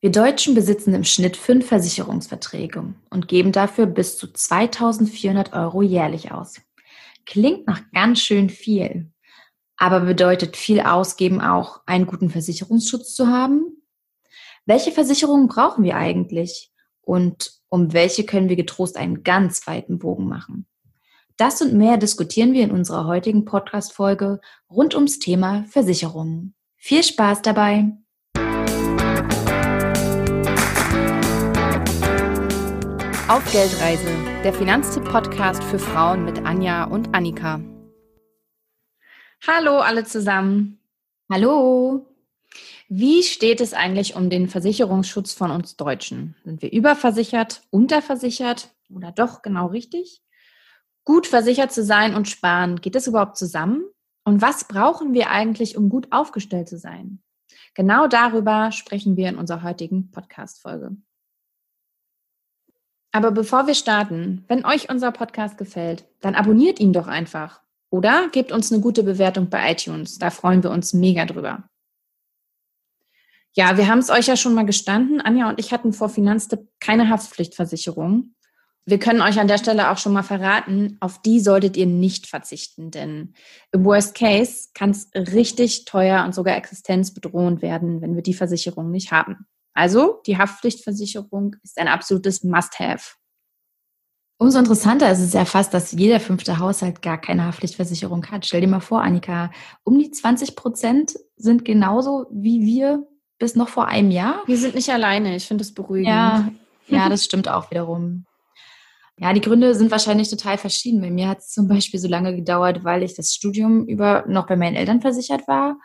Wir Deutschen besitzen im Schnitt fünf Versicherungsverträge und geben dafür bis zu 2400 Euro jährlich aus. Klingt nach ganz schön viel, aber bedeutet viel ausgeben auch, einen guten Versicherungsschutz zu haben? Welche Versicherungen brauchen wir eigentlich? Und um welche können wir getrost einen ganz weiten Bogen machen? Das und mehr diskutieren wir in unserer heutigen Podcast-Folge rund ums Thema Versicherungen. Viel Spaß dabei! Auf Geldreise, der Finanztipp-Podcast für Frauen mit Anja und Annika. Hallo alle zusammen. Hallo. Wie steht es eigentlich um den Versicherungsschutz von uns Deutschen? Sind wir überversichert, unterversichert oder doch genau richtig? Gut versichert zu sein und sparen, geht das überhaupt zusammen? Und was brauchen wir eigentlich, um gut aufgestellt zu sein? Genau darüber sprechen wir in unserer heutigen Podcast-Folge. Aber bevor wir starten, wenn euch unser Podcast gefällt, dann abonniert ihn doch einfach. Oder gebt uns eine gute Bewertung bei iTunes. Da freuen wir uns mega drüber. Ja, wir haben es euch ja schon mal gestanden. Anja und ich hatten vor Finanztipp keine Haftpflichtversicherung. Wir können euch an der Stelle auch schon mal verraten, auf die solltet ihr nicht verzichten, denn im Worst Case kann es richtig teuer und sogar existenzbedrohend werden, wenn wir die Versicherung nicht haben. Also die Haftpflichtversicherung ist ein absolutes Must-Have. Umso interessanter ist es ja fast, dass jeder fünfte Haushalt gar keine Haftpflichtversicherung hat. Stell dir mal vor, Annika, um die 20 Prozent sind genauso wie wir bis noch vor einem Jahr. Wir sind nicht alleine. Ich finde das beruhigend. Ja, ja, das stimmt auch wiederum. Ja, die Gründe sind wahrscheinlich total verschieden. Bei mir hat es zum Beispiel so lange gedauert, weil ich das Studium über noch bei meinen Eltern versichert war.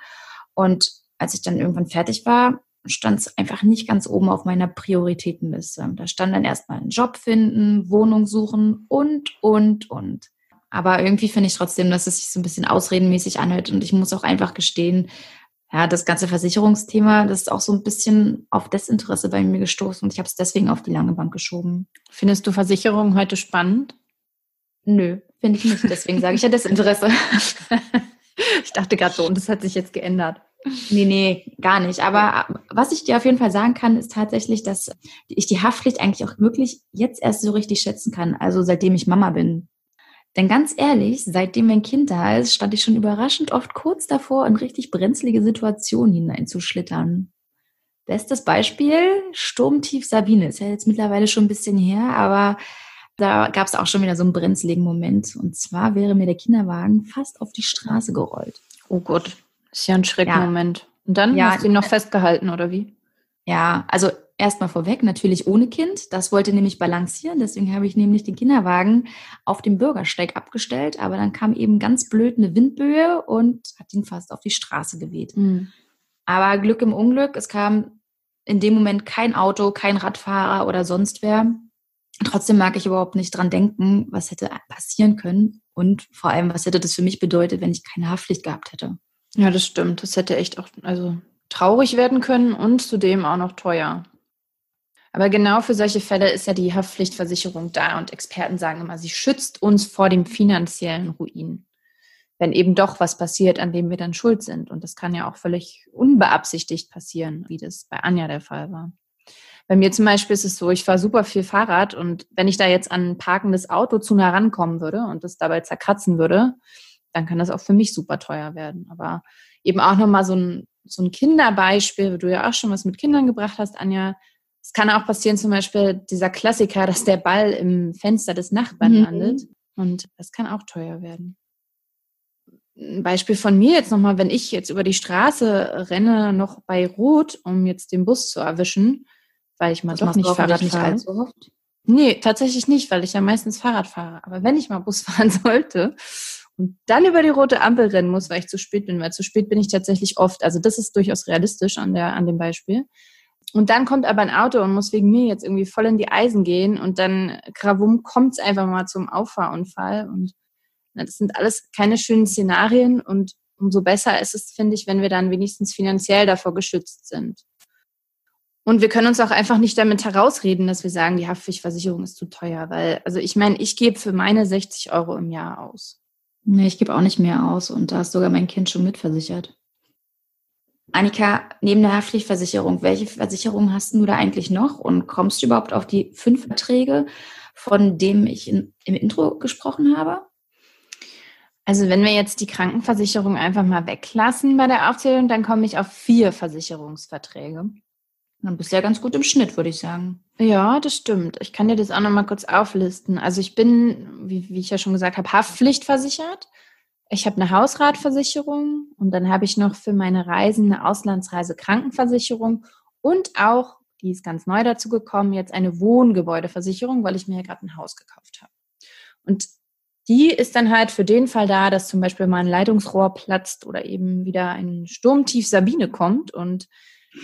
Und als ich dann irgendwann fertig war, stand es einfach nicht ganz oben auf meiner Prioritätenliste. Da stand dann erstmal einen Job finden, Wohnung suchen und, und, und. Aber irgendwie finde ich trotzdem, dass es sich so ein bisschen ausredenmäßig anhört. Und ich muss auch einfach gestehen, ja, das ganze Versicherungsthema, das ist auch so ein bisschen auf Desinteresse bei mir gestoßen und ich habe es deswegen auf die lange Bank geschoben. Findest du Versicherungen heute spannend? Nö, finde ich nicht. Deswegen sage ich ja Desinteresse. ich dachte gerade so, und das hat sich jetzt geändert. Nee, nee, gar nicht. Aber was ich dir auf jeden Fall sagen kann, ist tatsächlich, dass ich die Haftpflicht eigentlich auch wirklich jetzt erst so richtig schätzen kann. Also seitdem ich Mama bin. Denn ganz ehrlich, seitdem mein Kind da ist, stand ich schon überraschend oft kurz davor, in richtig brenzlige Situationen hineinzuschlittern. Bestes Beispiel, Sturmtief Sabine. Ist ja jetzt mittlerweile schon ein bisschen her, aber da gab es auch schon wieder so einen brenzligen Moment. Und zwar wäre mir der Kinderwagen fast auf die Straße gerollt. Oh Gott, ist ja ein Schreckmoment. Ja. Und dann ja, hast du ihn noch festgehalten, oder wie? Ja, also erstmal vorweg, natürlich ohne Kind. Das wollte nämlich balancieren. Deswegen habe ich nämlich den Kinderwagen auf dem Bürgersteig abgestellt. Aber dann kam eben ganz blöd eine Windböe und hat ihn fast auf die Straße geweht. Mhm. Aber Glück im Unglück, es kam in dem Moment kein Auto, kein Radfahrer oder sonst wer. Trotzdem mag ich überhaupt nicht dran denken, was hätte passieren können und vor allem, was hätte das für mich bedeutet, wenn ich keine Haftpflicht gehabt hätte. Ja, das stimmt. Das hätte echt auch also traurig werden können und zudem auch noch teuer. Aber genau für solche Fälle ist ja die Haftpflichtversicherung da und Experten sagen immer, sie schützt uns vor dem finanziellen Ruin. Wenn eben doch was passiert, an dem wir dann schuld sind. Und das kann ja auch völlig unbeabsichtigt passieren, wie das bei Anja der Fall war. Bei mir zum Beispiel ist es so, ich fahre super viel Fahrrad und wenn ich da jetzt an ein parkendes Auto zu nah rankommen würde und das dabei zerkratzen würde, dann kann das auch für mich super teuer werden. Aber eben auch nochmal so ein, so ein Kinderbeispiel, wo du ja auch schon was mit Kindern gebracht hast, Anja. Es kann auch passieren, zum Beispiel dieser Klassiker, dass der Ball im Fenster des Nachbarn mhm. landet. Und das kann auch teuer werden. Ein Beispiel von mir jetzt nochmal, wenn ich jetzt über die Straße renne, noch bei Rot, um jetzt den Bus zu erwischen, weil ich mal das doch nicht Fahrrad nicht fahre. Allzu oft? Nee, tatsächlich nicht, weil ich ja meistens Fahrrad fahre. Aber wenn ich mal Bus fahren sollte, und dann über die rote Ampel rennen muss, weil ich zu spät bin, weil zu spät bin ich tatsächlich oft. Also das ist durchaus realistisch an, der, an dem Beispiel. Und dann kommt aber ein Auto und muss wegen mir jetzt irgendwie voll in die Eisen gehen und dann gravum kommt es einfach mal zum Auffahrunfall. Und das sind alles keine schönen Szenarien und umso besser ist es, finde ich, wenn wir dann wenigstens finanziell davor geschützt sind. Und wir können uns auch einfach nicht damit herausreden, dass wir sagen, die Haftpflichtversicherung ist zu teuer, weil, also ich meine, ich gebe für meine 60 Euro im Jahr aus. Nee, ich gebe auch nicht mehr aus und da ist sogar mein Kind schon mitversichert. Annika, neben der Haftpflichtversicherung, welche Versicherung hast du da eigentlich noch und kommst du überhaupt auf die fünf Verträge, von denen ich in, im Intro gesprochen habe? Also wenn wir jetzt die Krankenversicherung einfach mal weglassen bei der Aufzählung, dann komme ich auf vier Versicherungsverträge. Dann bist du ja ganz gut im Schnitt, würde ich sagen. Ja, das stimmt. Ich kann dir das auch noch mal kurz auflisten. Also ich bin, wie, wie ich ja schon gesagt habe, Haftpflichtversichert. Ich habe eine Hausratversicherung und dann habe ich noch für meine Reisen eine Auslandsreise Krankenversicherung und auch, die ist ganz neu dazu gekommen, jetzt eine Wohngebäudeversicherung, weil ich mir ja gerade ein Haus gekauft habe. Und die ist dann halt für den Fall da, dass zum Beispiel mal ein Leitungsrohr platzt oder eben wieder ein Sturmtief Sabine kommt und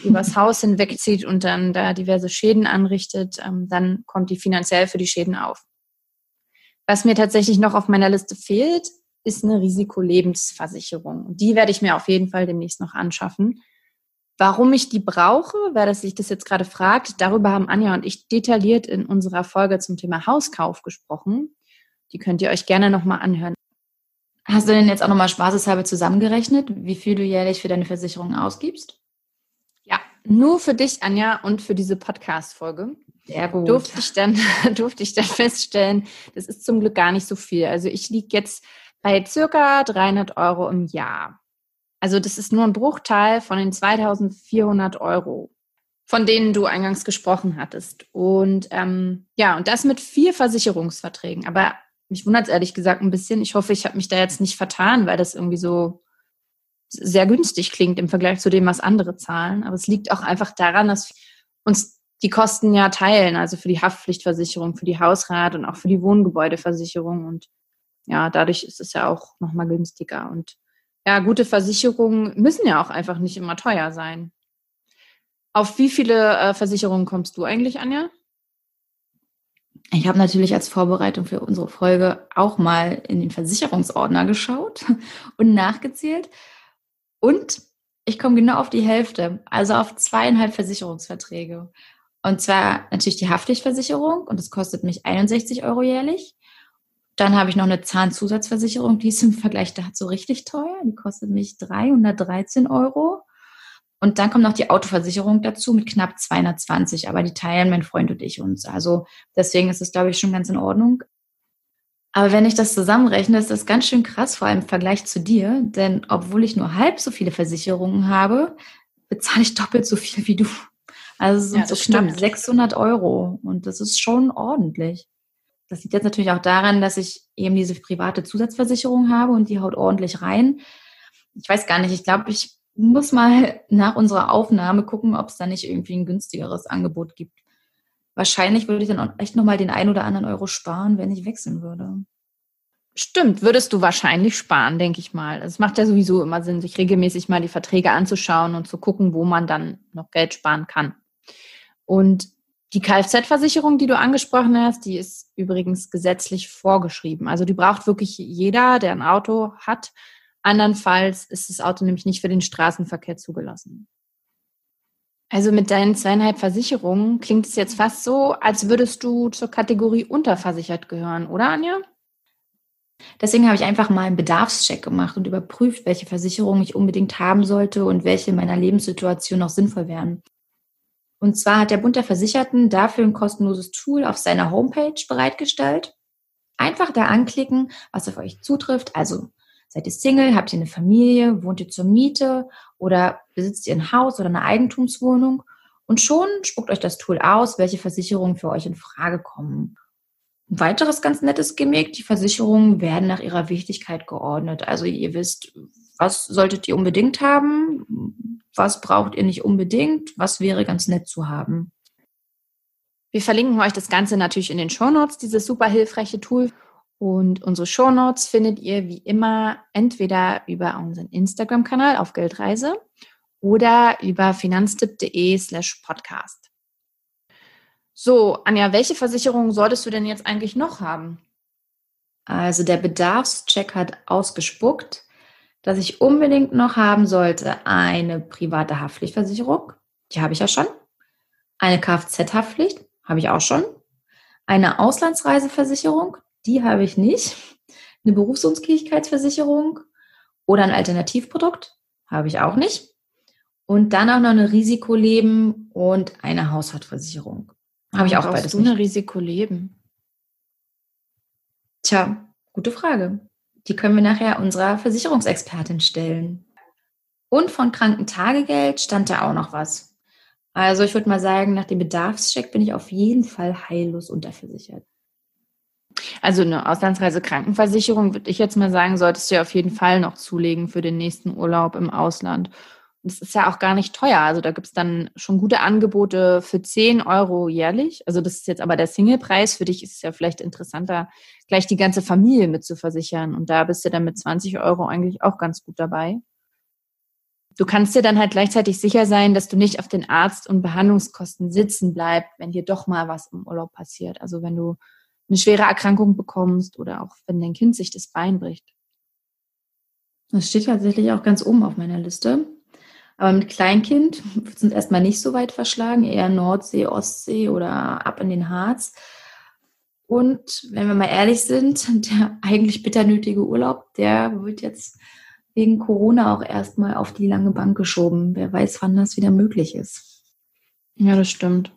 übers Haus hinwegzieht und dann da diverse Schäden anrichtet, ähm, dann kommt die finanziell für die Schäden auf. Was mir tatsächlich noch auf meiner Liste fehlt, ist eine Risikolebensversicherung. Die werde ich mir auf jeden Fall demnächst noch anschaffen. Warum ich die brauche, wer das sich das jetzt gerade fragt, darüber haben Anja und ich detailliert in unserer Folge zum Thema Hauskauf gesprochen. Die könnt ihr euch gerne nochmal anhören. Hast du denn jetzt auch nochmal spaßeshalber zusammengerechnet, wie viel du jährlich für deine Versicherung ausgibst? Nur für dich, Anja, und für diese Podcast-Folge. Sehr gut. Durfte ich, dann, durfte ich dann feststellen, das ist zum Glück gar nicht so viel. Also ich liege jetzt bei circa 300 Euro im Jahr. Also das ist nur ein Bruchteil von den 2400 Euro, von denen du eingangs gesprochen hattest. Und ähm, ja, und das mit vier Versicherungsverträgen. Aber mich wundert es ehrlich gesagt ein bisschen. Ich hoffe, ich habe mich da jetzt nicht vertan, weil das irgendwie so sehr günstig klingt im Vergleich zu dem, was andere zahlen. Aber es liegt auch einfach daran, dass uns die Kosten ja teilen, also für die Haftpflichtversicherung, für die Hausrat und auch für die Wohngebäudeversicherung. Und ja, dadurch ist es ja auch nochmal günstiger. Und ja, gute Versicherungen müssen ja auch einfach nicht immer teuer sein. Auf wie viele äh, Versicherungen kommst du eigentlich, Anja? Ich habe natürlich als Vorbereitung für unsere Folge auch mal in den Versicherungsordner geschaut und nachgezählt. Und ich komme genau auf die Hälfte, also auf zweieinhalb Versicherungsverträge. Und zwar natürlich die Haftpflichtversicherung und das kostet mich 61 Euro jährlich. Dann habe ich noch eine Zahnzusatzversicherung, die ist im Vergleich dazu richtig teuer. Die kostet mich 313 Euro. Und dann kommt noch die Autoversicherung dazu mit knapp 220, aber die teilen mein Freund und ich uns. Also deswegen ist es, glaube ich, schon ganz in Ordnung. Aber wenn ich das zusammenrechne, ist das ganz schön krass, vor allem im Vergleich zu dir. Denn obwohl ich nur halb so viele Versicherungen habe, bezahle ich doppelt so viel wie du. Also es sind ja, so knapp stimmt. 600 Euro. Und das ist schon ordentlich. Das liegt jetzt natürlich auch daran, dass ich eben diese private Zusatzversicherung habe und die haut ordentlich rein. Ich weiß gar nicht, ich glaube, ich muss mal nach unserer Aufnahme gucken, ob es da nicht irgendwie ein günstigeres Angebot gibt. Wahrscheinlich würde ich dann echt nochmal den ein oder anderen Euro sparen, wenn ich wechseln würde. Stimmt, würdest du wahrscheinlich sparen, denke ich mal. Es macht ja sowieso immer Sinn, sich regelmäßig mal die Verträge anzuschauen und zu gucken, wo man dann noch Geld sparen kann. Und die Kfz-Versicherung, die du angesprochen hast, die ist übrigens gesetzlich vorgeschrieben. Also die braucht wirklich jeder, der ein Auto hat. Andernfalls ist das Auto nämlich nicht für den Straßenverkehr zugelassen. Also mit deinen zweieinhalb Versicherungen klingt es jetzt fast so, als würdest du zur Kategorie unterversichert gehören, oder Anja? Deswegen habe ich einfach mal einen Bedarfscheck gemacht und überprüft, welche Versicherungen ich unbedingt haben sollte und welche in meiner Lebenssituation noch sinnvoll wären. Und zwar hat der Bund der Versicherten dafür ein kostenloses Tool auf seiner Homepage bereitgestellt. Einfach da anklicken, was auf euch zutrifft. Also seid ihr Single, habt ihr eine Familie, wohnt ihr zur Miete oder besitzt ihr ein Haus oder eine Eigentumswohnung? Und schon spuckt euch das Tool aus, welche Versicherungen für euch in Frage kommen. Ein weiteres ganz nettes Gimmick, die Versicherungen werden nach ihrer Wichtigkeit geordnet. Also ihr wisst, was solltet ihr unbedingt haben, was braucht ihr nicht unbedingt, was wäre ganz nett zu haben. Wir verlinken euch das Ganze natürlich in den Shownotes, dieses super hilfreiche Tool. Und unsere Shownotes findet ihr wie immer entweder über unseren Instagram-Kanal auf Geldreise oder über finanztipp.de slash podcast. So, Anja, welche Versicherung solltest du denn jetzt eigentlich noch haben? Also der Bedarfscheck hat ausgespuckt, dass ich unbedingt noch haben sollte eine private Haftpflichtversicherung. Die habe ich ja schon. Eine Kfz-Haftpflicht habe ich auch schon. Eine Auslandsreiseversicherung, die habe ich nicht. Eine Berufsunfähigkeitsversicherung oder ein Alternativprodukt habe ich auch nicht. Und dann auch noch eine Risikoleben und eine Hausratversicherung. Habe ich auch beides du eine Risikoleben? Tja, gute Frage. Die können wir nachher unserer Versicherungsexpertin stellen. Und von Krankentagegeld stand da auch noch was. Also ich würde mal sagen, nach dem Bedarfscheck bin ich auf jeden Fall heillos unterversichert. Also eine Auslandsreisekrankenversicherung, würde ich jetzt mal sagen, solltest du ja auf jeden Fall noch zulegen für den nächsten Urlaub im Ausland. Und es ist ja auch gar nicht teuer. Also da gibt es dann schon gute Angebote für 10 Euro jährlich. Also das ist jetzt aber der Singlepreis. Für dich ist es ja vielleicht interessanter, gleich die ganze Familie mit zu versichern. Und da bist du dann mit 20 Euro eigentlich auch ganz gut dabei. Du kannst dir dann halt gleichzeitig sicher sein, dass du nicht auf den Arzt- und Behandlungskosten sitzen bleibst, wenn dir doch mal was im Urlaub passiert. Also wenn du eine schwere Erkrankung bekommst oder auch wenn dein Kind sich das Bein bricht. Das steht tatsächlich auch ganz oben auf meiner Liste. Aber mit Kleinkind wird es uns erstmal nicht so weit verschlagen, eher Nordsee, Ostsee oder ab in den Harz. Und wenn wir mal ehrlich sind, der eigentlich bitter nötige Urlaub, der wird jetzt wegen Corona auch erstmal auf die lange Bank geschoben. Wer weiß, wann das wieder möglich ist. Ja, das stimmt.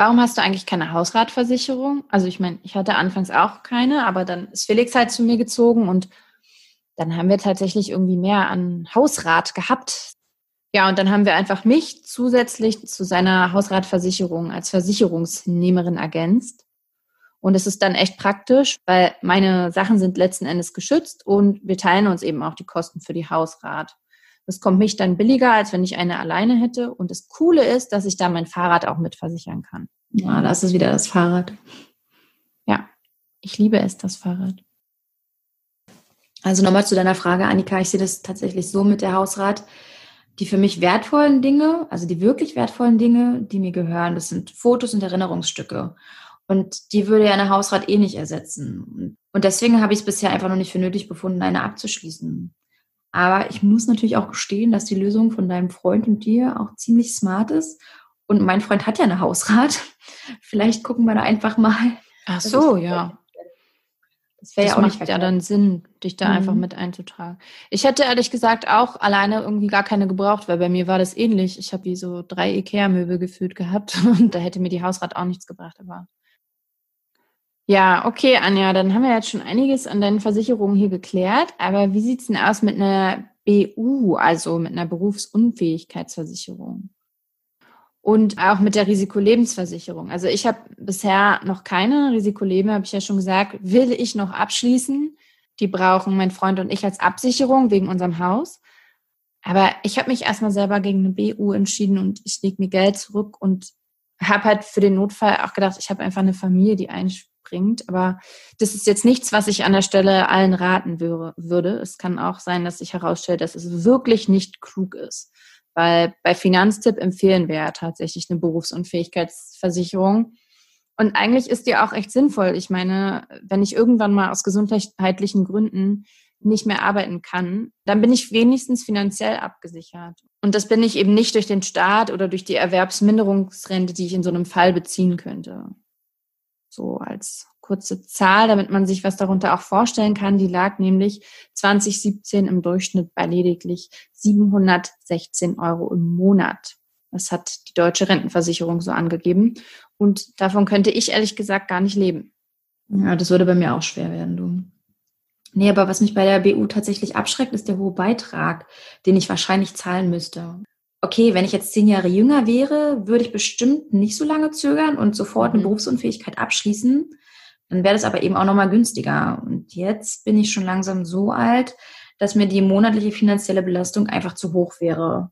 Warum hast du eigentlich keine Hausratversicherung? Also ich meine, ich hatte anfangs auch keine, aber dann ist Felix halt zu mir gezogen und dann haben wir tatsächlich irgendwie mehr an Hausrat gehabt. Ja, und dann haben wir einfach mich zusätzlich zu seiner Hausratversicherung als Versicherungsnehmerin ergänzt. Und es ist dann echt praktisch, weil meine Sachen sind letzten Endes geschützt und wir teilen uns eben auch die Kosten für die Hausrat. Das kommt mich dann billiger, als wenn ich eine alleine hätte. Und das Coole ist, dass ich da mein Fahrrad auch mitversichern kann. Ja, das ist wieder das Fahrrad. Ja, ich liebe es, das Fahrrad. Also nochmal zu deiner Frage, Annika. Ich sehe das tatsächlich so mit der Hausrat. Die für mich wertvollen Dinge, also die wirklich wertvollen Dinge, die mir gehören, das sind Fotos und Erinnerungsstücke. Und die würde ja eine Hausrat eh nicht ersetzen. Und deswegen habe ich es bisher einfach noch nicht für nötig befunden, eine abzuschließen. Aber ich muss natürlich auch gestehen, dass die Lösung von deinem Freund und dir auch ziemlich smart ist. Und mein Freund hat ja eine Hausrat. Vielleicht gucken wir da einfach mal. Ach so, ja. Das wäre ja auch macht ja dann Sinn, dich da mhm. einfach mit einzutragen. Ich hätte ehrlich gesagt auch alleine irgendwie gar keine gebraucht, weil bei mir war das ähnlich. Ich habe wie so drei Ikea-Möbel gefühlt gehabt und da hätte mir die Hausrat auch nichts gebracht. Aber ja, okay, Anja, dann haben wir jetzt schon einiges an deinen Versicherungen hier geklärt. Aber wie sieht's denn aus mit einer BU, also mit einer Berufsunfähigkeitsversicherung? Und auch mit der Risikolebensversicherung. Also ich habe bisher noch keine Risikoleben, habe ich ja schon gesagt, will ich noch abschließen. Die brauchen mein Freund und ich als Absicherung wegen unserem Haus. Aber ich habe mich erstmal selber gegen eine BU entschieden und ich lege mir Geld zurück und habe halt für den Notfall auch gedacht, ich habe einfach eine Familie, die einspielt bringt. Aber das ist jetzt nichts, was ich an der Stelle allen raten würde. Es kann auch sein, dass sich herausstellt, dass es wirklich nicht klug ist. Weil bei Finanztipp empfehlen wir ja tatsächlich eine Berufsunfähigkeitsversicherung. Und eigentlich ist die auch echt sinnvoll. Ich meine, wenn ich irgendwann mal aus gesundheitlichen Gründen nicht mehr arbeiten kann, dann bin ich wenigstens finanziell abgesichert. Und das bin ich eben nicht durch den Staat oder durch die Erwerbsminderungsrente, die ich in so einem Fall beziehen könnte. So als kurze Zahl, damit man sich was darunter auch vorstellen kann. Die lag nämlich 2017 im Durchschnitt bei lediglich 716 Euro im Monat. Das hat die deutsche Rentenversicherung so angegeben. Und davon könnte ich ehrlich gesagt gar nicht leben. Ja, das würde bei mir auch schwer werden, du. Nee, aber was mich bei der BU tatsächlich abschreckt, ist der hohe Beitrag, den ich wahrscheinlich zahlen müsste okay, wenn ich jetzt zehn Jahre jünger wäre, würde ich bestimmt nicht so lange zögern und sofort eine mhm. Berufsunfähigkeit abschließen. Dann wäre das aber eben auch nochmal günstiger. Und jetzt bin ich schon langsam so alt, dass mir die monatliche finanzielle Belastung einfach zu hoch wäre.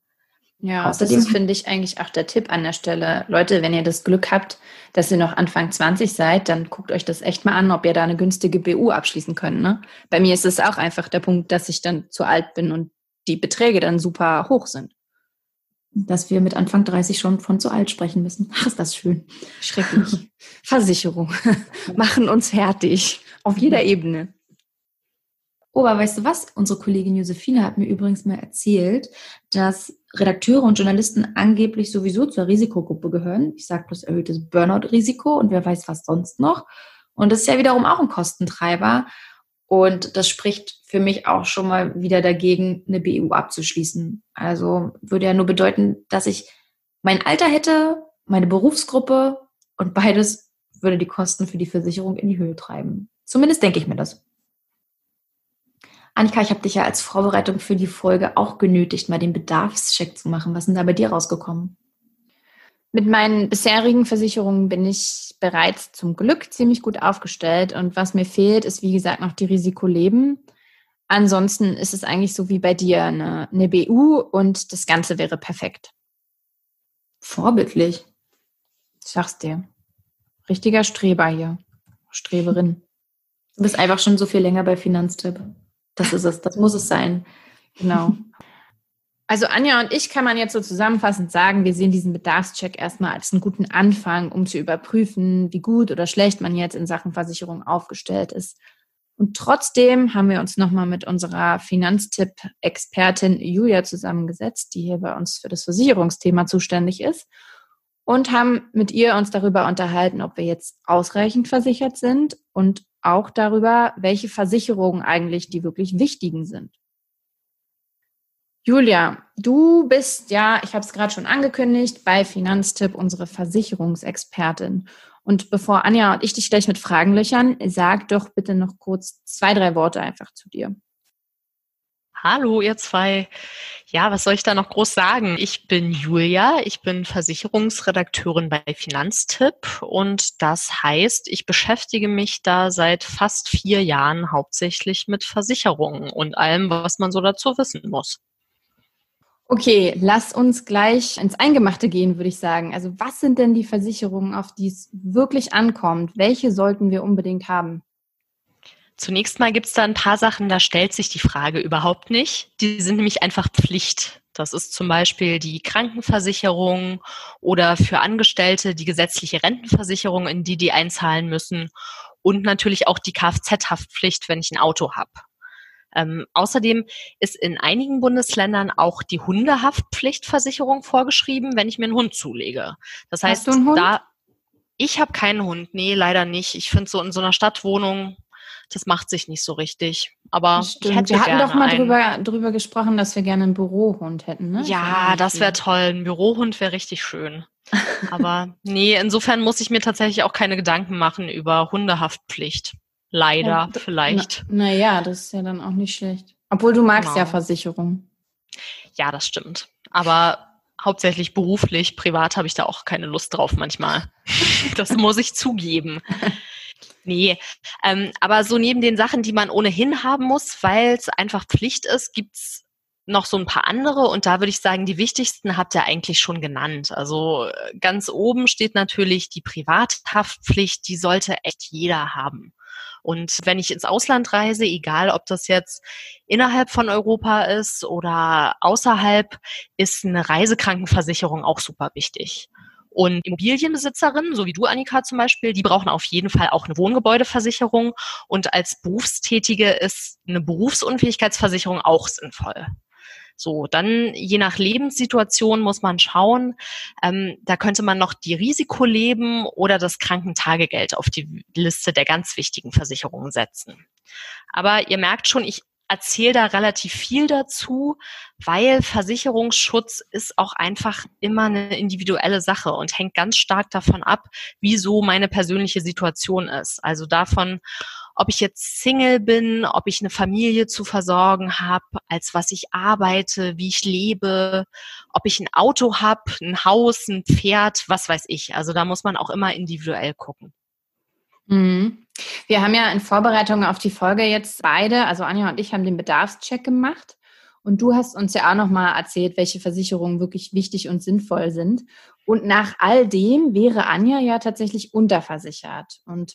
Ja, Außerdem das finde ich eigentlich auch der Tipp an der Stelle. Leute, wenn ihr das Glück habt, dass ihr noch Anfang 20 seid, dann guckt euch das echt mal an, ob ihr da eine günstige BU abschließen könnt. Ne? Bei mir ist es auch einfach der Punkt, dass ich dann zu alt bin und die Beträge dann super hoch sind dass wir mit Anfang 30 schon von zu alt sprechen müssen. Ach, ist das schön. Schrecklich. Versicherung. Machen uns fertig. Auf jeder Ebene. Oh, aber weißt du was? Unsere Kollegin Josephine hat mir übrigens mal erzählt, dass Redakteure und Journalisten angeblich sowieso zur Risikogruppe gehören. Ich sage bloß erhöhtes Burnout-Risiko und wer weiß was sonst noch. Und das ist ja wiederum auch ein Kostentreiber. Und das spricht für mich auch schon mal wieder dagegen, eine BU abzuschließen. Also würde ja nur bedeuten, dass ich mein Alter hätte, meine Berufsgruppe und beides würde die Kosten für die Versicherung in die Höhe treiben. Zumindest denke ich mir das. Annika, ich habe dich ja als Vorbereitung für die Folge auch genötigt, mal den Bedarfscheck zu machen. Was ist denn da bei dir rausgekommen? Mit meinen bisherigen Versicherungen bin ich bereits zum Glück ziemlich gut aufgestellt. Und was mir fehlt, ist wie gesagt noch die Risikoleben. Ansonsten ist es eigentlich so wie bei dir eine, eine BU und das Ganze wäre perfekt. Vorbildlich. Ich sag's dir. Richtiger Streber hier. Streberin. Du bist einfach schon so viel länger bei Finanztipp. Das ist es, das muss es sein. Genau. Also Anja und ich kann man jetzt so zusammenfassend sagen, wir sehen diesen Bedarfscheck erstmal als einen guten Anfang, um zu überprüfen, wie gut oder schlecht man jetzt in Sachen Versicherung aufgestellt ist. Und trotzdem haben wir uns nochmal mit unserer Finanztipp-Expertin Julia zusammengesetzt, die hier bei uns für das Versicherungsthema zuständig ist, und haben mit ihr uns darüber unterhalten, ob wir jetzt ausreichend versichert sind und auch darüber, welche Versicherungen eigentlich die wirklich wichtigen sind. Julia, du bist ja, ich habe es gerade schon angekündigt, bei Finanztipp unsere Versicherungsexpertin. Und bevor Anja und ich dich gleich mit Fragen löchern, sag doch bitte noch kurz zwei, drei Worte einfach zu dir. Hallo, ihr zwei. Ja, was soll ich da noch groß sagen? Ich bin Julia, ich bin Versicherungsredakteurin bei Finanztipp und das heißt, ich beschäftige mich da seit fast vier Jahren hauptsächlich mit Versicherungen und allem, was man so dazu wissen muss. Okay, lass uns gleich ins Eingemachte gehen, würde ich sagen. Also was sind denn die Versicherungen, auf die es wirklich ankommt? Welche sollten wir unbedingt haben? Zunächst mal gibt es da ein paar Sachen, da stellt sich die Frage überhaupt nicht. Die sind nämlich einfach Pflicht. Das ist zum Beispiel die Krankenversicherung oder für Angestellte die gesetzliche Rentenversicherung, in die die einzahlen müssen. Und natürlich auch die Kfz-Haftpflicht, wenn ich ein Auto habe. Ähm, außerdem ist in einigen Bundesländern auch die Hundehaftpflichtversicherung vorgeschrieben, wenn ich mir einen Hund zulege. Das heißt, da ich habe keinen Hund, nee, leider nicht. Ich finde so in so einer Stadtwohnung das macht sich nicht so richtig. Aber wir hatten doch mal drüber, drüber gesprochen, dass wir gerne einen Bürohund hätten, ne? Ja, das wäre toll. Ein Bürohund wäre richtig schön. Aber nee, insofern muss ich mir tatsächlich auch keine Gedanken machen über Hundehaftpflicht. Leider, ja, vielleicht. Naja, na das ist ja dann auch nicht schlecht. Obwohl du magst genau. ja Versicherung. Ja, das stimmt. Aber hauptsächlich beruflich, privat habe ich da auch keine Lust drauf manchmal. das muss ich zugeben. Nee, ähm, aber so neben den Sachen, die man ohnehin haben muss, weil es einfach Pflicht ist, gibt's noch so ein paar andere und da würde ich sagen, die wichtigsten habt ihr eigentlich schon genannt. Also äh, ganz oben steht natürlich die Privathaftpflicht, die sollte echt jeder haben. Und wenn ich ins Ausland reise, egal ob das jetzt innerhalb von Europa ist oder außerhalb, ist eine Reisekrankenversicherung auch super wichtig. Und Immobilienbesitzerinnen, so wie du, Annika zum Beispiel, die brauchen auf jeden Fall auch eine Wohngebäudeversicherung. Und als Berufstätige ist eine Berufsunfähigkeitsversicherung auch sinnvoll. So, dann je nach Lebenssituation muss man schauen. Ähm, da könnte man noch die Risikoleben oder das Krankentagegeld auf die Liste der ganz wichtigen Versicherungen setzen. Aber ihr merkt schon, ich erzähle da relativ viel dazu, weil Versicherungsschutz ist auch einfach immer eine individuelle Sache und hängt ganz stark davon ab, wieso meine persönliche Situation ist. Also davon, ob ich jetzt Single bin, ob ich eine Familie zu versorgen habe, als was ich arbeite, wie ich lebe, ob ich ein Auto habe, ein Haus, ein Pferd, was weiß ich. Also da muss man auch immer individuell gucken. Mhm. Wir haben ja in Vorbereitung auf die Folge jetzt beide, also Anja und ich, haben den Bedarfscheck gemacht. Und du hast uns ja auch nochmal erzählt, welche Versicherungen wirklich wichtig und sinnvoll sind. Und nach all dem wäre Anja ja tatsächlich unterversichert. Und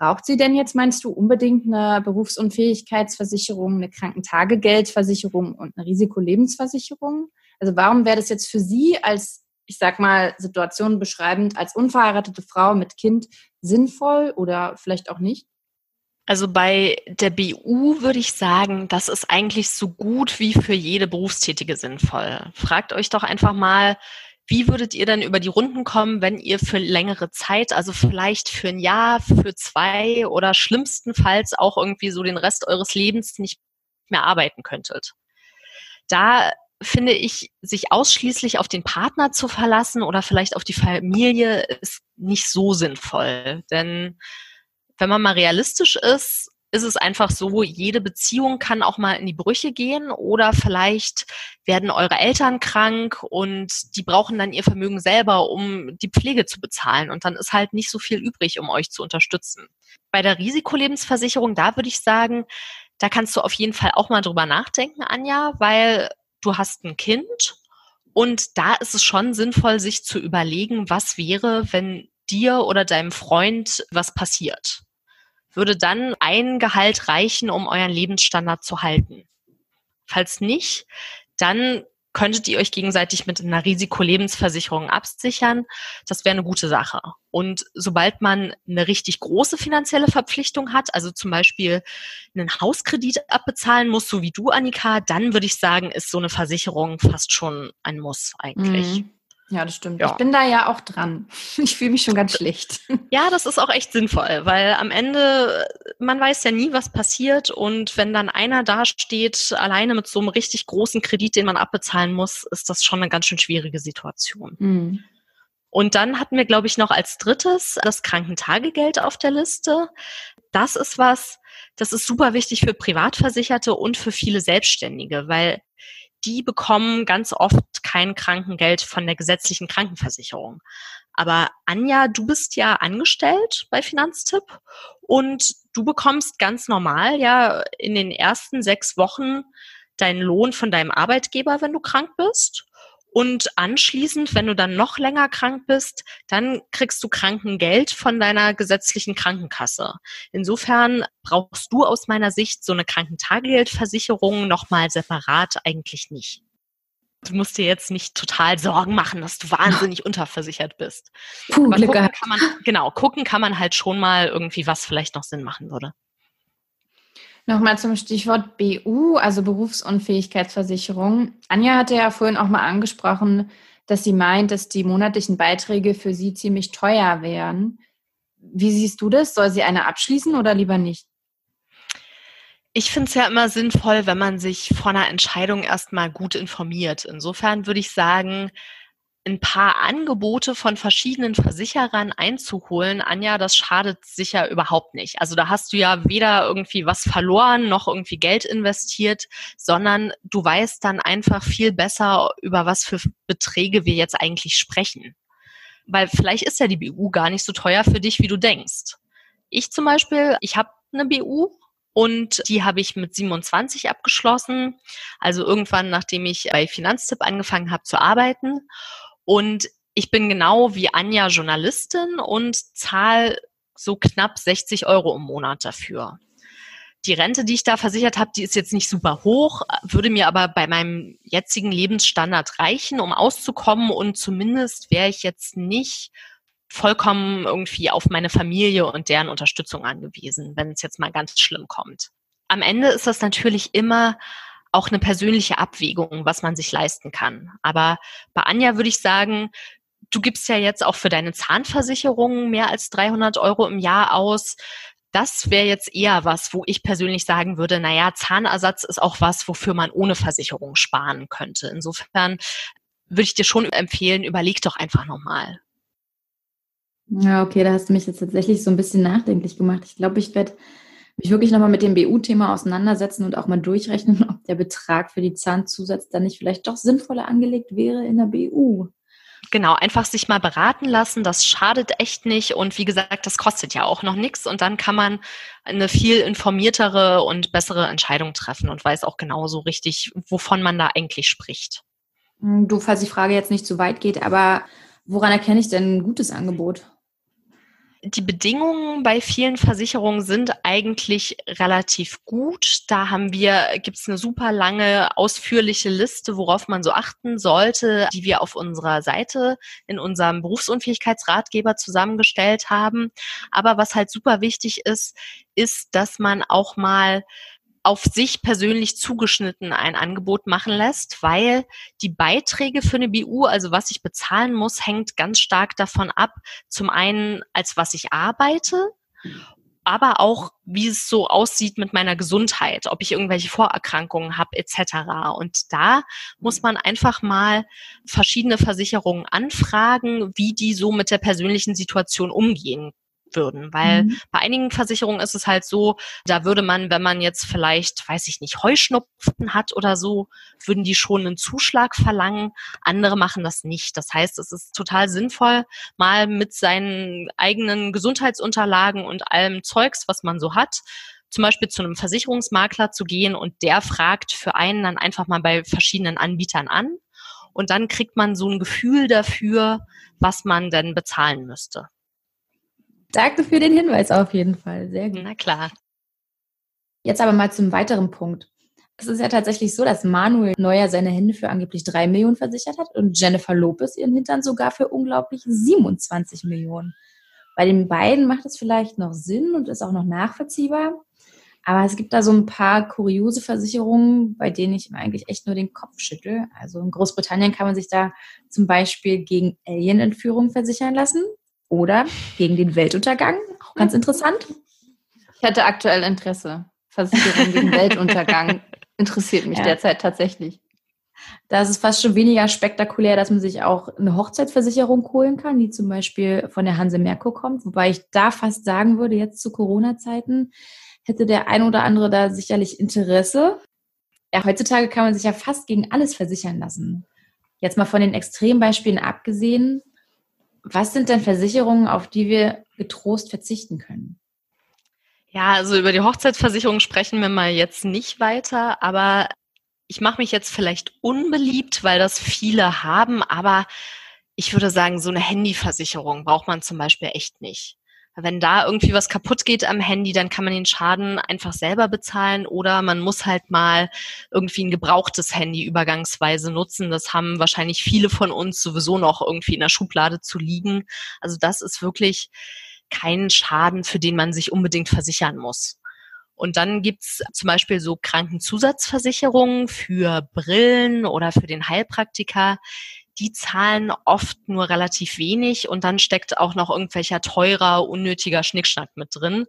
braucht sie denn jetzt, meinst du, unbedingt eine Berufsunfähigkeitsversicherung, eine Krankentagegeldversicherung und eine Risikolebensversicherung? Also warum wäre das jetzt für Sie als ich sag mal, Situationen beschreibend als unverheiratete Frau mit Kind sinnvoll oder vielleicht auch nicht? Also bei der BU würde ich sagen, das ist eigentlich so gut wie für jede Berufstätige sinnvoll. Fragt euch doch einfach mal, wie würdet ihr denn über die Runden kommen, wenn ihr für längere Zeit, also vielleicht für ein Jahr, für zwei oder schlimmstenfalls auch irgendwie so den Rest eures Lebens nicht mehr arbeiten könntet? Da finde ich, sich ausschließlich auf den Partner zu verlassen oder vielleicht auf die Familie ist nicht so sinnvoll. Denn wenn man mal realistisch ist, ist es einfach so, jede Beziehung kann auch mal in die Brüche gehen oder vielleicht werden eure Eltern krank und die brauchen dann ihr Vermögen selber, um die Pflege zu bezahlen und dann ist halt nicht so viel übrig, um euch zu unterstützen. Bei der Risikolebensversicherung, da würde ich sagen, da kannst du auf jeden Fall auch mal drüber nachdenken, Anja, weil du hast ein Kind und da ist es schon sinnvoll, sich zu überlegen, was wäre, wenn dir oder deinem Freund was passiert würde dann ein Gehalt reichen, um euren Lebensstandard zu halten. Falls nicht, dann könntet ihr euch gegenseitig mit einer Risikolebensversicherung absichern. Das wäre eine gute Sache. Und sobald man eine richtig große finanzielle Verpflichtung hat, also zum Beispiel einen Hauskredit abbezahlen muss, so wie du, Annika, dann würde ich sagen, ist so eine Versicherung fast schon ein Muss eigentlich. Mhm. Ja, das stimmt. Ja. Ich bin da ja auch dran. Ich fühle mich schon ganz schlecht. Ja, das ist auch echt sinnvoll, weil am Ende, man weiß ja nie, was passiert. Und wenn dann einer dasteht, alleine mit so einem richtig großen Kredit, den man abbezahlen muss, ist das schon eine ganz schön schwierige Situation. Mhm. Und dann hatten wir, glaube ich, noch als drittes das Krankentagegeld auf der Liste. Das ist was, das ist super wichtig für Privatversicherte und für viele Selbstständige, weil die bekommen ganz oft kein Krankengeld von der gesetzlichen Krankenversicherung. Aber Anja, du bist ja angestellt bei Finanztipp und du bekommst ganz normal ja in den ersten sechs Wochen deinen Lohn von deinem Arbeitgeber, wenn du krank bist. Und anschließend, wenn du dann noch länger krank bist, dann kriegst du Krankengeld von deiner gesetzlichen Krankenkasse. Insofern brauchst du aus meiner Sicht so eine Krankentagegeldversicherung nochmal separat eigentlich nicht. Du musst dir jetzt nicht total Sorgen machen, dass du wahnsinnig unterversichert bist. Puh, Aber gucken kann man, genau, gucken kann man halt schon mal irgendwie, was vielleicht noch Sinn machen würde. Nochmal zum Stichwort BU, also Berufsunfähigkeitsversicherung. Anja hatte ja vorhin auch mal angesprochen, dass sie meint, dass die monatlichen Beiträge für sie ziemlich teuer wären. Wie siehst du das? Soll sie eine abschließen oder lieber nicht? Ich finde es ja immer sinnvoll, wenn man sich vor einer Entscheidung erstmal gut informiert. Insofern würde ich sagen, ein paar Angebote von verschiedenen Versicherern einzuholen, Anja, das schadet sicher überhaupt nicht. Also da hast du ja weder irgendwie was verloren noch irgendwie Geld investiert, sondern du weißt dann einfach viel besser, über was für Beträge wir jetzt eigentlich sprechen. Weil vielleicht ist ja die BU gar nicht so teuer für dich, wie du denkst. Ich zum Beispiel, ich habe eine BU und die habe ich mit 27 abgeschlossen, also irgendwann nachdem ich bei Finanztipp angefangen habe zu arbeiten. Und ich bin genau wie Anja Journalistin und zahle so knapp 60 Euro im Monat dafür. Die Rente, die ich da versichert habe, die ist jetzt nicht super hoch, würde mir aber bei meinem jetzigen Lebensstandard reichen, um auszukommen und zumindest wäre ich jetzt nicht vollkommen irgendwie auf meine Familie und deren Unterstützung angewiesen, wenn es jetzt mal ganz schlimm kommt. Am Ende ist das natürlich immer auch eine persönliche Abwägung, was man sich leisten kann. Aber bei Anja würde ich sagen, du gibst ja jetzt auch für deine Zahnversicherung mehr als 300 Euro im Jahr aus. Das wäre jetzt eher was, wo ich persönlich sagen würde, naja, Zahnersatz ist auch was, wofür man ohne Versicherung sparen könnte. Insofern würde ich dir schon empfehlen, überleg doch einfach nochmal. Ja, okay, da hast du mich jetzt tatsächlich so ein bisschen nachdenklich gemacht. Ich glaube, ich werde mich wirklich nochmal mit dem BU-Thema auseinandersetzen und auch mal durchrechnen, ob der Betrag für die Zahnzusatz dann nicht vielleicht doch sinnvoller angelegt wäre in der BU. Genau, einfach sich mal beraten lassen, das schadet echt nicht und wie gesagt, das kostet ja auch noch nichts und dann kann man eine viel informiertere und bessere Entscheidung treffen und weiß auch genauso richtig, wovon man da eigentlich spricht. Hm, du, falls die Frage jetzt nicht zu weit geht, aber woran erkenne ich denn ein gutes Angebot? Die Bedingungen bei vielen Versicherungen sind eigentlich relativ gut. Da haben wir, gibt es eine super lange, ausführliche Liste, worauf man so achten sollte, die wir auf unserer Seite in unserem Berufsunfähigkeitsratgeber zusammengestellt haben. Aber was halt super wichtig ist, ist, dass man auch mal auf sich persönlich zugeschnitten ein Angebot machen lässt, weil die Beiträge für eine BU, also was ich bezahlen muss, hängt ganz stark davon ab, zum einen, als was ich arbeite aber auch, wie es so aussieht mit meiner Gesundheit, ob ich irgendwelche Vorerkrankungen habe etc. Und da muss man einfach mal verschiedene Versicherungen anfragen, wie die so mit der persönlichen Situation umgehen würden. Weil mhm. bei einigen Versicherungen ist es halt so, da würde man, wenn man jetzt vielleicht, weiß ich nicht, Heuschnupfen hat oder so, würden die schon einen Zuschlag verlangen. Andere machen das nicht. Das heißt, es ist total sinnvoll, mal mit seinen eigenen Gesundheitsunterlagen und allem Zeugs, was man so hat, zum Beispiel zu einem Versicherungsmakler zu gehen und der fragt für einen dann einfach mal bei verschiedenen Anbietern an. Und dann kriegt man so ein Gefühl dafür, was man denn bezahlen müsste. Danke für den Hinweis auf jeden Fall. Sehr gut. Na klar. Jetzt aber mal zum weiteren Punkt. Es ist ja tatsächlich so, dass Manuel Neuer seine Hände für angeblich drei Millionen versichert hat und Jennifer Lopez ihren Hintern sogar für unglaublich 27 Millionen. Bei den beiden macht es vielleicht noch Sinn und ist auch noch nachvollziehbar. Aber es gibt da so ein paar kuriose Versicherungen, bei denen ich eigentlich echt nur den Kopf schüttel. Also in Großbritannien kann man sich da zum Beispiel gegen Alien-Entführung versichern lassen oder gegen den Weltuntergang. Auch ganz interessant. Ich hätte aktuell Interesse. Versicherung gegen Weltuntergang interessiert mich ja. derzeit tatsächlich. Da ist es fast schon weniger spektakulär, dass man sich auch eine Hochzeitsversicherung holen kann, die zum Beispiel von der Hanse Merkur kommt. Wobei ich da fast sagen würde, jetzt zu Corona-Zeiten hätte der ein oder andere da sicherlich Interesse. Ja, heutzutage kann man sich ja fast gegen alles versichern lassen. Jetzt mal von den Extrembeispielen abgesehen, was sind denn Versicherungen, auf die wir getrost verzichten können? Ja, also über die Hochzeitsversicherung sprechen wir mal jetzt nicht weiter, aber ich mache mich jetzt vielleicht unbeliebt, weil das viele haben, aber ich würde sagen, so eine Handyversicherung braucht man zum Beispiel echt nicht. Wenn da irgendwie was kaputt geht am Handy, dann kann man den Schaden einfach selber bezahlen oder man muss halt mal irgendwie ein gebrauchtes Handy übergangsweise nutzen. Das haben wahrscheinlich viele von uns sowieso noch irgendwie in der Schublade zu liegen. Also das ist wirklich kein Schaden, für den man sich unbedingt versichern muss. Und dann gibt's zum Beispiel so Krankenzusatzversicherungen für Brillen oder für den Heilpraktiker die zahlen oft nur relativ wenig und dann steckt auch noch irgendwelcher teurer, unnötiger Schnickschnack mit drin.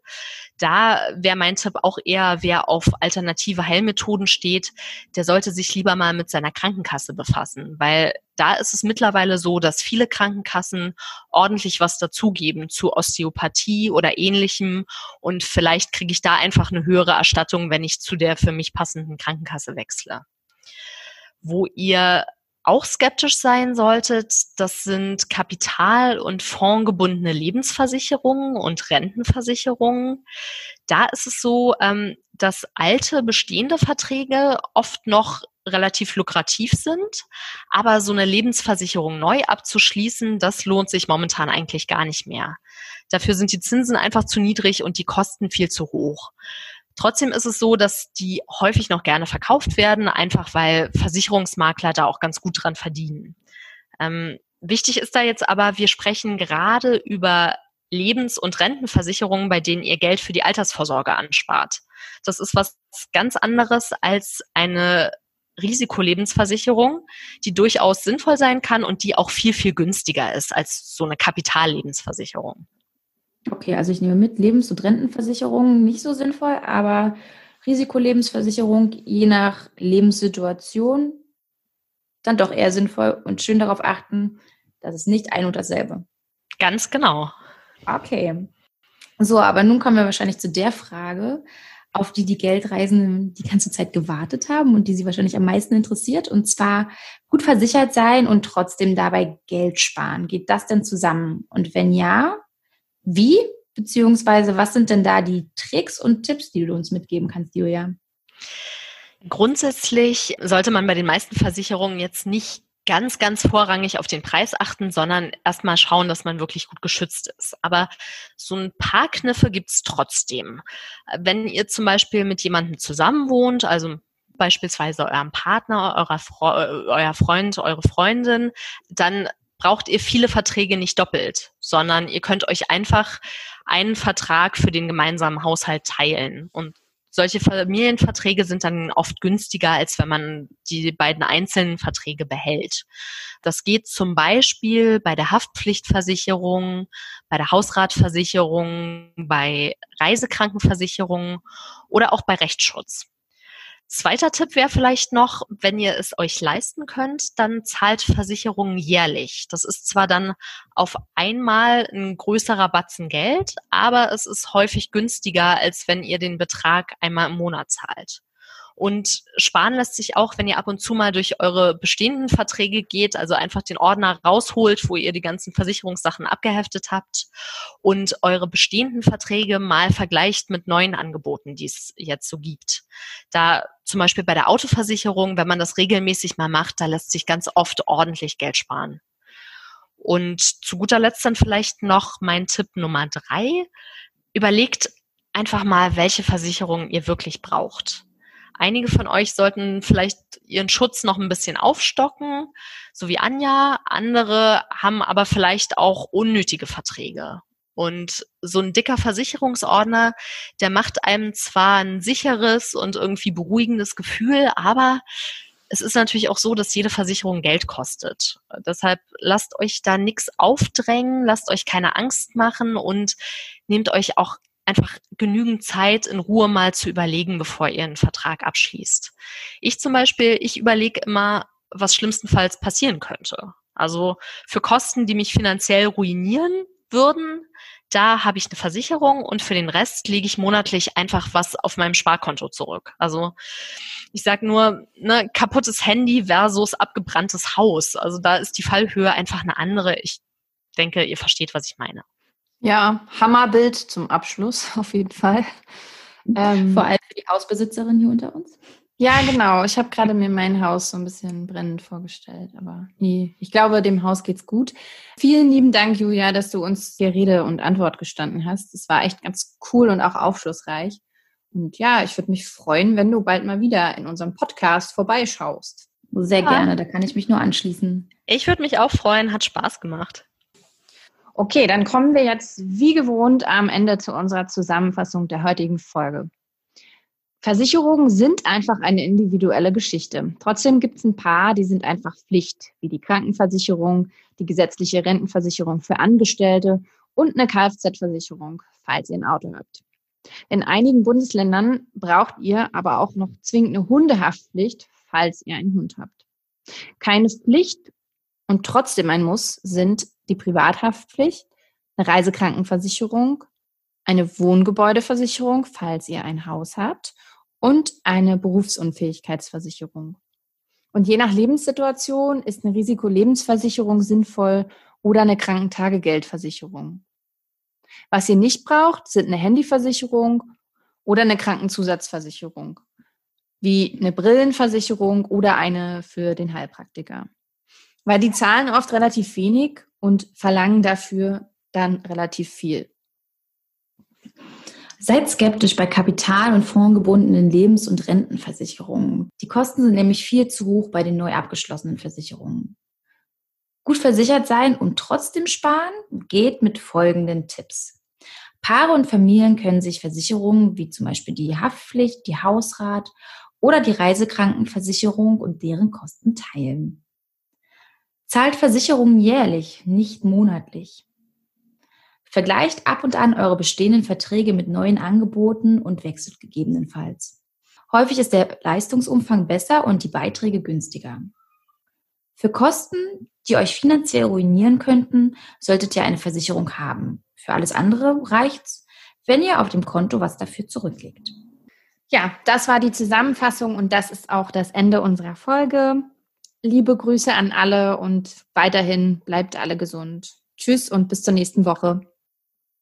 Da wäre mein Tipp auch eher, wer auf alternative Heilmethoden steht, der sollte sich lieber mal mit seiner Krankenkasse befassen, weil da ist es mittlerweile so, dass viele Krankenkassen ordentlich was dazugeben zu Osteopathie oder ähnlichem und vielleicht kriege ich da einfach eine höhere Erstattung, wenn ich zu der für mich passenden Krankenkasse wechsle. Wo ihr auch skeptisch sein solltet, das sind kapital- und fondgebundene Lebensversicherungen und Rentenversicherungen. Da ist es so, ähm, dass alte bestehende Verträge oft noch relativ lukrativ sind, aber so eine Lebensversicherung neu abzuschließen, das lohnt sich momentan eigentlich gar nicht mehr. Dafür sind die Zinsen einfach zu niedrig und die Kosten viel zu hoch. Trotzdem ist es so, dass die häufig noch gerne verkauft werden, einfach weil Versicherungsmakler da auch ganz gut dran verdienen. Ähm, wichtig ist da jetzt aber, wir sprechen gerade über Lebens- und Rentenversicherungen, bei denen ihr Geld für die Altersvorsorge anspart. Das ist was ganz anderes als eine Risikolebensversicherung, die durchaus sinnvoll sein kann und die auch viel, viel günstiger ist als so eine Kapitallebensversicherung. Okay, also ich nehme mit, Lebens- und Rentenversicherung nicht so sinnvoll, aber Risikolebensversicherung je nach Lebenssituation dann doch eher sinnvoll und schön darauf achten, dass es nicht ein und dasselbe. Ganz genau. Okay. So, aber nun kommen wir wahrscheinlich zu der Frage, auf die die Geldreisenden die ganze Zeit gewartet haben und die sie wahrscheinlich am meisten interessiert. Und zwar gut versichert sein und trotzdem dabei Geld sparen. Geht das denn zusammen? Und wenn ja, wie? Beziehungsweise was sind denn da die Tricks und Tipps, die du uns mitgeben kannst, Julia? Grundsätzlich sollte man bei den meisten Versicherungen jetzt nicht ganz, ganz vorrangig auf den Preis achten, sondern erstmal schauen, dass man wirklich gut geschützt ist. Aber so ein paar Kniffe gibt's trotzdem. Wenn ihr zum Beispiel mit jemandem zusammen wohnt, also beispielsweise eurem Partner, eurer Fre euer Freund, eure Freundin, dann braucht ihr viele Verträge nicht doppelt, sondern ihr könnt euch einfach einen Vertrag für den gemeinsamen Haushalt teilen. Und solche Familienverträge sind dann oft günstiger, als wenn man die beiden einzelnen Verträge behält. Das geht zum Beispiel bei der Haftpflichtversicherung, bei der Hausratversicherung, bei Reisekrankenversicherung oder auch bei Rechtsschutz. Zweiter Tipp wäre vielleicht noch, wenn ihr es euch leisten könnt, dann zahlt Versicherungen jährlich. Das ist zwar dann auf einmal ein größerer Batzen Geld, aber es ist häufig günstiger, als wenn ihr den Betrag einmal im Monat zahlt. Und sparen lässt sich auch, wenn ihr ab und zu mal durch eure bestehenden Verträge geht, also einfach den Ordner rausholt, wo ihr die ganzen Versicherungssachen abgeheftet habt und eure bestehenden Verträge mal vergleicht mit neuen Angeboten, die es jetzt so gibt. Da zum Beispiel bei der Autoversicherung, wenn man das regelmäßig mal macht, da lässt sich ganz oft ordentlich Geld sparen. Und zu guter Letzt dann vielleicht noch mein Tipp Nummer drei. Überlegt einfach mal, welche Versicherung ihr wirklich braucht. Einige von euch sollten vielleicht ihren Schutz noch ein bisschen aufstocken, so wie Anja. Andere haben aber vielleicht auch unnötige Verträge. Und so ein dicker Versicherungsordner, der macht einem zwar ein sicheres und irgendwie beruhigendes Gefühl, aber es ist natürlich auch so, dass jede Versicherung Geld kostet. Deshalb lasst euch da nichts aufdrängen, lasst euch keine Angst machen und nehmt euch auch einfach genügend Zeit in Ruhe mal zu überlegen, bevor ihr einen Vertrag abschließt. Ich zum Beispiel, ich überlege immer, was schlimmstenfalls passieren könnte. Also für Kosten, die mich finanziell ruinieren würden, da habe ich eine Versicherung und für den Rest lege ich monatlich einfach was auf meinem Sparkonto zurück. Also ich sage nur, ne, kaputtes Handy versus abgebranntes Haus. Also da ist die Fallhöhe einfach eine andere. Ich denke, ihr versteht, was ich meine. Ja, Hammerbild zum Abschluss auf jeden Fall. Ähm, Vor allem für die Hausbesitzerin hier unter uns. Ja, genau. Ich habe gerade mir mein Haus so ein bisschen brennend vorgestellt, aber nee, ich glaube, dem Haus geht's gut. Vielen lieben Dank, Julia, dass du uns hier Rede und Antwort gestanden hast. Es war echt ganz cool und auch aufschlussreich. Und ja, ich würde mich freuen, wenn du bald mal wieder in unserem Podcast vorbeischaust. Sehr gerne, da kann ich mich nur anschließen. Ich würde mich auch freuen, hat Spaß gemacht. Okay, dann kommen wir jetzt wie gewohnt am Ende zu unserer Zusammenfassung der heutigen Folge. Versicherungen sind einfach eine individuelle Geschichte. Trotzdem gibt es ein paar, die sind einfach Pflicht, wie die Krankenversicherung, die gesetzliche Rentenversicherung für Angestellte und eine Kfz-Versicherung, falls ihr ein Auto habt. In einigen Bundesländern braucht ihr aber auch noch zwingend eine Hundehaftpflicht, falls ihr einen Hund habt. Keine Pflicht und trotzdem ein Muss sind die Privathaftpflicht, eine Reisekrankenversicherung, eine Wohngebäudeversicherung, falls ihr ein Haus habt, und eine Berufsunfähigkeitsversicherung. Und je nach Lebenssituation ist eine Risikolebensversicherung sinnvoll oder eine Krankentagegeldversicherung. Was ihr nicht braucht, sind eine Handyversicherung oder eine Krankenzusatzversicherung, wie eine Brillenversicherung oder eine für den Heilpraktiker. Weil die zahlen oft relativ wenig und verlangen dafür dann relativ viel. Seid skeptisch bei kapital- und fondgebundenen Lebens- und Rentenversicherungen. Die Kosten sind nämlich viel zu hoch bei den neu abgeschlossenen Versicherungen. Gut versichert sein und trotzdem sparen geht mit folgenden Tipps. Paare und Familien können sich Versicherungen wie zum Beispiel die Haftpflicht, die Hausrat oder die Reisekrankenversicherung und deren Kosten teilen. Zahlt Versicherungen jährlich, nicht monatlich. Vergleicht ab und an eure bestehenden Verträge mit neuen Angeboten und wechselt gegebenenfalls. Häufig ist der Leistungsumfang besser und die Beiträge günstiger. Für Kosten, die euch finanziell ruinieren könnten, solltet ihr eine Versicherung haben. Für alles andere reicht's, wenn ihr auf dem Konto was dafür zurücklegt. Ja, das war die Zusammenfassung und das ist auch das Ende unserer Folge. Liebe Grüße an alle und weiterhin bleibt alle gesund. Tschüss und bis zur nächsten Woche.